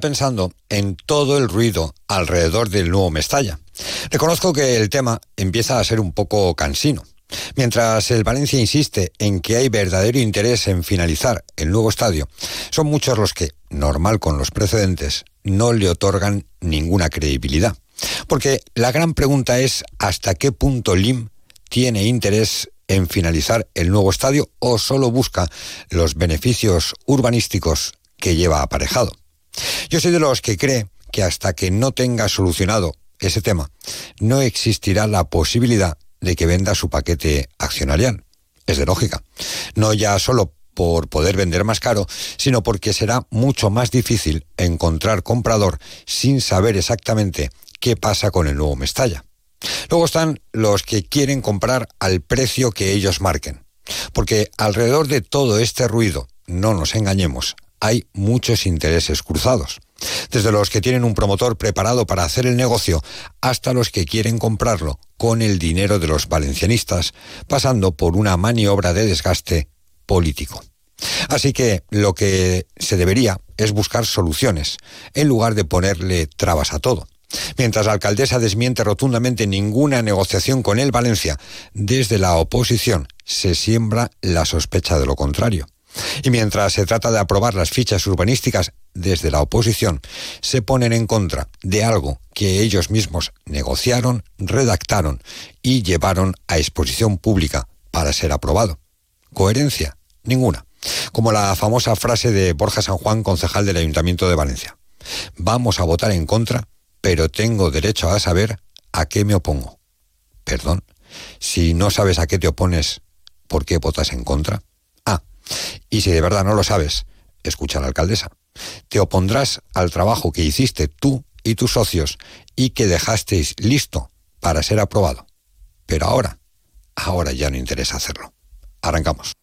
pensando en todo el ruido alrededor del nuevo Mestalla. Reconozco que el tema empieza a ser un poco cansino. Mientras el Valencia insiste en que hay verdadero interés en finalizar el nuevo estadio, son muchos los que, normal con los precedentes, no le otorgan ninguna credibilidad. Porque la gran pregunta es hasta qué punto LIM tiene interés en finalizar el nuevo estadio o solo busca los beneficios urbanísticos que lleva aparejado. Yo soy de los que cree que hasta que no tenga solucionado ese tema, no existirá la posibilidad de que venda su paquete accionarial. Es de lógica. No ya solo por poder vender más caro, sino porque será mucho más difícil encontrar comprador sin saber exactamente qué pasa con el nuevo Mestalla. Luego están los que quieren comprar al precio que ellos marquen. Porque alrededor de todo este ruido, no nos engañemos, hay muchos intereses cruzados. Desde los que tienen un promotor preparado para hacer el negocio hasta los que quieren comprarlo con el dinero de los valencianistas, pasando por una maniobra de desgaste político. Así que lo que se debería es buscar soluciones, en lugar de ponerle trabas a todo. Mientras la alcaldesa desmiente rotundamente ninguna negociación con el Valencia, desde la oposición se siembra la sospecha de lo contrario. Y mientras se trata de aprobar las fichas urbanísticas desde la oposición, se ponen en contra de algo que ellos mismos negociaron, redactaron y llevaron a exposición pública para ser aprobado. Coherencia, ninguna. Como la famosa frase de Borja San Juan, concejal del Ayuntamiento de Valencia. Vamos a votar en contra, pero tengo derecho a saber a qué me opongo. Perdón, si no sabes a qué te opones, ¿por qué votas en contra? Y si de verdad no lo sabes, escucha a la alcaldesa. Te opondrás al trabajo que hiciste tú y tus socios y que dejasteis listo para ser aprobado. Pero ahora, ahora ya no interesa hacerlo. Arrancamos.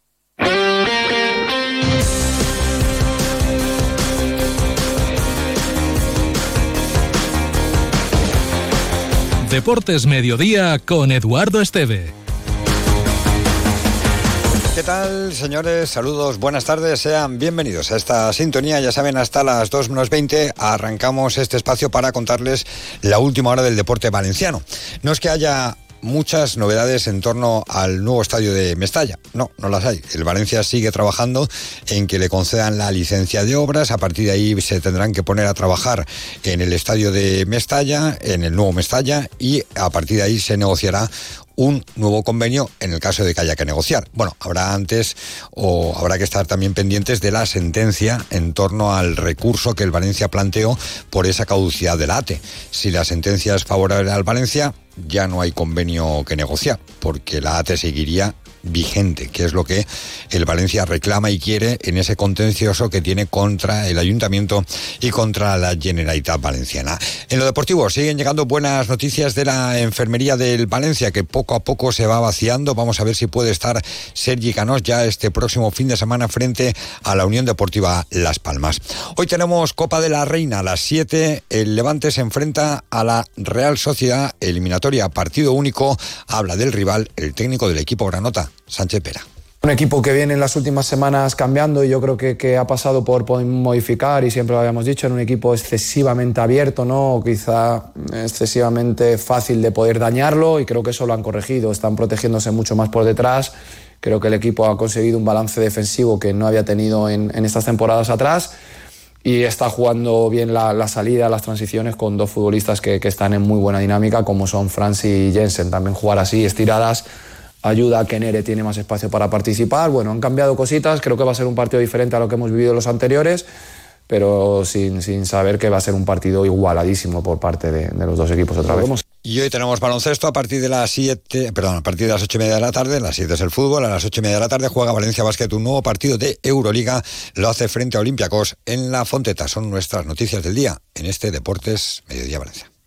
Deportes Mediodía con Eduardo Esteve. ¿Qué tal, señores? Saludos, buenas tardes, sean bienvenidos a esta sintonía. Ya saben, hasta las 2 menos 20 arrancamos este espacio para contarles la última hora del deporte valenciano. No es que haya muchas novedades en torno al nuevo estadio de Mestalla. No, no las hay. El Valencia sigue trabajando en que le concedan la licencia de obras. A partir de ahí se tendrán que poner a trabajar en el estadio de Mestalla, en el nuevo Mestalla, y a partir de ahí se negociará un nuevo convenio en el caso de que haya que negociar. Bueno, habrá antes o habrá que estar también pendientes de la sentencia en torno al recurso que el Valencia planteó por esa caducidad del ATE. Si la sentencia es favorable al Valencia, ya no hay convenio que negociar, porque la ATE seguiría vigente, que es lo que el Valencia reclama y quiere en ese contencioso que tiene contra el Ayuntamiento y contra la Generalitat Valenciana. En lo deportivo siguen llegando buenas noticias de la enfermería del Valencia, que poco a poco se va vaciando. Vamos a ver si puede estar Sergi Canós ya este próximo fin de semana frente a la Unión Deportiva Las Palmas. Hoy tenemos Copa de la Reina a las 7. El Levante se enfrenta a la Real Sociedad eliminatoria partido único. Habla del rival, el técnico del equipo Granota. Sánchez Pera. Un equipo que viene en las últimas semanas cambiando y yo creo que, ha pasado por, modificar y siempre lo habíamos dicho, en un equipo excesivamente abierto, ¿no? quizá excesivamente fácil de poder dañarlo y creo que eso lo han corregido, están protegiéndose mucho más por detrás. Creo que el equipo ha conseguido un balance defensivo que no había tenido en, estas temporadas atrás y está jugando bien la, salida, las transiciones con dos futbolistas que, están en muy buena dinámica como son Francis y Jensen. También jugar así, estiradas ayuda a que Nere tiene más espacio para participar. Bueno, han cambiado cositas, creo que va a ser un partido diferente a lo que hemos vivido los anteriores, pero sin, sin saber que va a ser un partido igualadísimo por parte de, los dos equipos otra vez. Y hoy tenemos baloncesto a partir de las 7, perdón, a partir de las 8 y media de la tarde, las 7 es el fútbol, a las 8 y media de la tarde juega Valencia Basket un nuevo partido de Euroliga, lo hace frente a Olympiacos en la Fonteta. Son nuestras noticias del día en este Deportes Mediodía Valencia.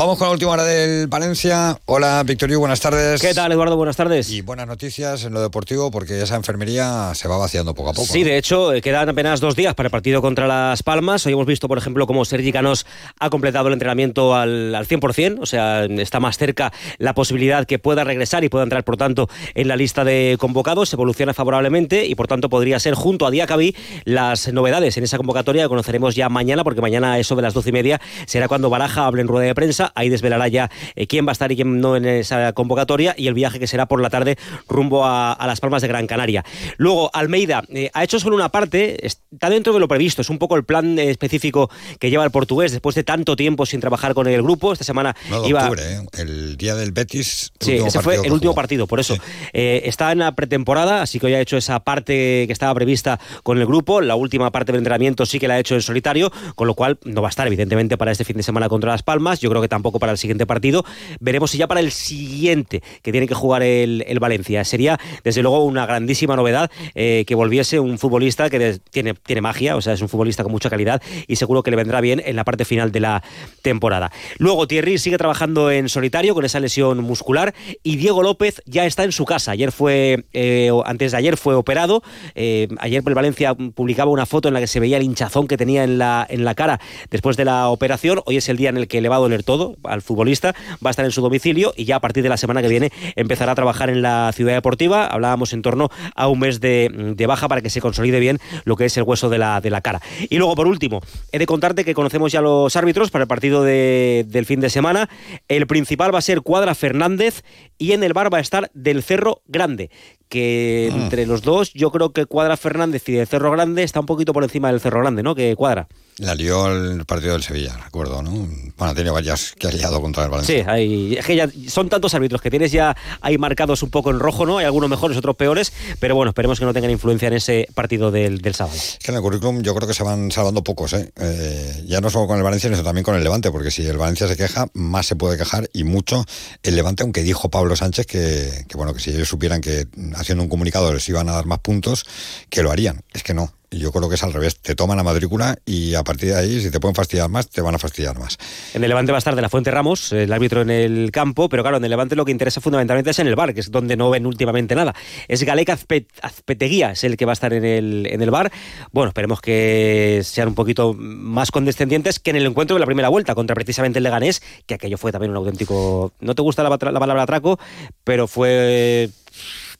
Vamos con la última hora del Valencia. Hola, Victorio, buenas tardes. ¿Qué tal, Eduardo? Buenas tardes. Y buenas noticias en lo deportivo porque esa enfermería se va vaciando poco a poco. Sí, de hecho, eh, quedan apenas dos días para el partido contra Las Palmas. Hoy hemos visto, por ejemplo, cómo Sergi Canos ha completado el entrenamiento al, al 100%, o sea, está más cerca la posibilidad que pueda regresar y pueda entrar, por tanto, en la lista de convocados. Evoluciona favorablemente y, por tanto, podría ser junto a Diacabí las novedades en esa convocatoria que conoceremos ya mañana, porque mañana, eso de las doce y media, será cuando Baraja hable en rueda de prensa ahí desvelará ya eh, quién va a estar y quién no en esa convocatoria y el viaje que será por la tarde rumbo a, Las Palmas de Gran Canaria. Luego, Almeida eh, ha hecho solo una parte, está dentro de lo previsto, es un poco el plan específico que lleva el portugués después de tanto tiempo sin trabajar con el grupo. Esta semana iba. ¿eh? El día del Betis. Sí, ese fue el último partido, por eso. está en la pretemporada, así que hoy ha hecho esa parte que estaba prevista con el grupo. La última parte del entrenamiento sí que la ha hecho en solitario, con lo cual no va a estar, evidentemente, para este fin de semana contra Las Palmas. Yo creo que tampoco para el siguiente partido. Veremos si ya para el siguiente que tiene que jugar el, Valencia. Sería, desde luego, una grandísima novedad eh, que volviese un futbolista que tiene, tiene magia, o sea, es un futbolista con mucha calidad y seguro que le vendrá bien en la parte final de la temporada. Luego, Thierry sigue trabajando en solitario con esa lesión muscular y Diego López ya está en su casa. Ayer fue, eh, antes de ayer fue operado. Eh, ayer el Valencia publicaba una foto en la que se veía el hinchazón que tenía en la, en la cara después de la operación. Hoy es el día en el que le va a doler todo al futbolista, va a estar en su domicilio y ya a partir de la semana que viene empezará a trabajar en la ciudad deportiva. Hablábamos en torno a un mes de, baja para que se consolide bien lo que es el hueso de la, de la cara. Y luego, por último, he de contarte que conocemos ya los árbitros para el partido del fin de semana. El principal va a ser Cuadra Fernández y en el bar va a estar Del Cerro Grande, que ah. entre los dos yo creo que Cuadra Fernández y Del Cerro Grande está un poquito por encima del Cerro Grande, ¿no? Que Cuadra. La lió el partido del Sevilla, recuerdo, ¿no? Bueno, tiene varias que ha liado contra el Valencia. Sí, hay, es que ya son tantos árbitros que tienes ya ahí marcados un poco en rojo, ¿no? Hay algunos mejores, otros peores, pero bueno, esperemos que no tengan influencia en ese partido del, sábado. Es que en el currículum yo creo que se van salvando pocos, ¿eh? ¿eh? Ya no solo con el Valencia, sino también con el Levante, porque si el Valencia se queja, más se puede quejar y mucho el Levante, aunque dijo Pablo Sánchez que, que bueno, que si ellos supieran que haciendo un comunicado les iban a dar más puntos, que lo harían. Es que no, yo creo que es al revés. Te toman la matrícula y a partir de ahí, si te pueden fastidiar más, te van a fastidiar más. En el Levante va a estar de la Fuente Ramos, el árbitro en el campo, pero claro, en el Levante lo que interesa fundamentalmente es en el bar, que es donde no ven últimamente nada. Es Galec Azpeteguía, es el que va a estar en el, en el bar. Bueno, esperemos que sean un poquito más condescendientes que en el encuentro de la primera vuelta contra precisamente el Leganés, que aquello fue también un auténtico. No te gusta la, la palabra atraco, pero fue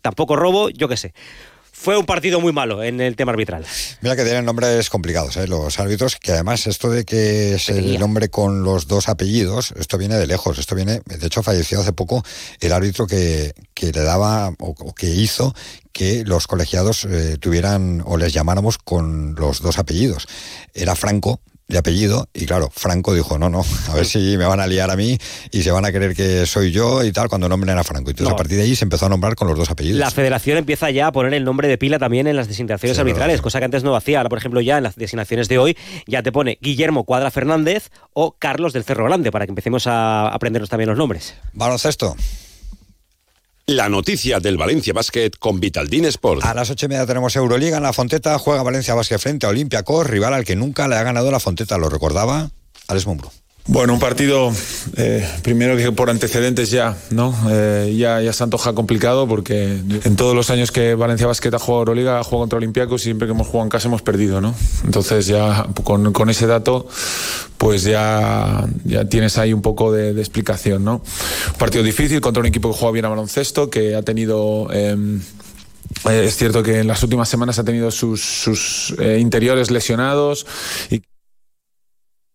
tampoco robo, yo qué sé fue un partido muy malo en el tema arbitral. Mira que tienen nombres complicados, ¿eh? los árbitros, que además esto de que es el nombre con los dos apellidos, esto viene de lejos, esto viene, de hecho falleció hace poco el árbitro que, que le daba o, que hizo que los colegiados eh, tuvieran o les llamáramos con los dos apellidos. Era Franco, de apellido, y claro, Franco dijo, no, no, a ver si me van a liar a mí y se van a creer que soy yo y tal, cuando nombren a Franco. Entonces a partir de ahí se empezó a nombrar con los dos apellidos. La federación empieza ya a poner el nombre de pila también en las designaciones arbitrales, cosa que antes no hacía. Ahora, por ejemplo, ya en las designaciones de hoy ya te pone Guillermo Cuadra Fernández o Carlos del Cerro Grande, para que empecemos a aprendernos también los nombres. Baloncesto. La noticia del Valencia Basket con Vitaldin Sport. A las ocho y media tenemos Euroliga en la Fonteta. Juega Valencia Basket frente a Olympiacos, rival al que nunca le ha ganado la Fonteta. Lo recordaba Alex Mumbro. Bueno, un partido eh, primero que por antecedentes ya, ¿no? Eh, ya, ya se antoja complicado porque en todos los años que Valencia Basket ha jugado Euroliga, ha contra Olympiacos y siempre que hemos jugado en casa hemos perdido, ¿no? Entonces ya con, con ese dato, pues ya, ya tienes ahí un poco de, explicación, ¿no? Un partido difícil contra un equipo que juega bien a baloncesto, que ha tenido... Em, eh, es cierto que en las últimas semanas ha tenido sus, sus interiores lesionados y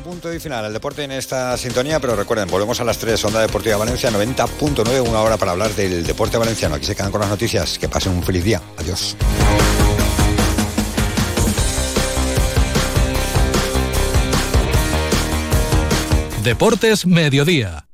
punto y final. El deporte en esta sintonía, pero recuerden, volvemos a las 3, Onda Deportiva Valencia 90.9, una hora para hablar del deporte valenciano. Aquí se quedan con las noticias. Que pasen un feliz día. Adiós. Deportes Mediodía